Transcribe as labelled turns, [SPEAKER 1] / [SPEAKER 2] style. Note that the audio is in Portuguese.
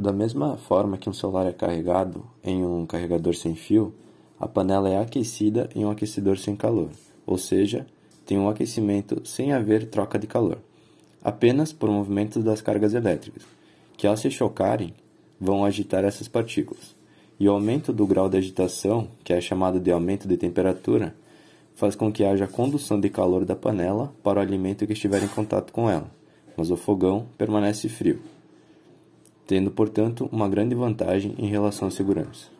[SPEAKER 1] Da mesma forma que um celular é carregado em um carregador sem fio, a panela é aquecida em um aquecedor sem calor, ou seja, tem um aquecimento sem haver troca de calor, apenas por movimentos das cargas elétricas, que ao se chocarem vão agitar essas partículas. E o aumento do grau de agitação, que é chamado de aumento de temperatura, faz com que haja condução de calor da panela para o alimento que estiver em contato com ela, mas o fogão permanece frio, tendo, portanto, uma grande vantagem em relação à segurança.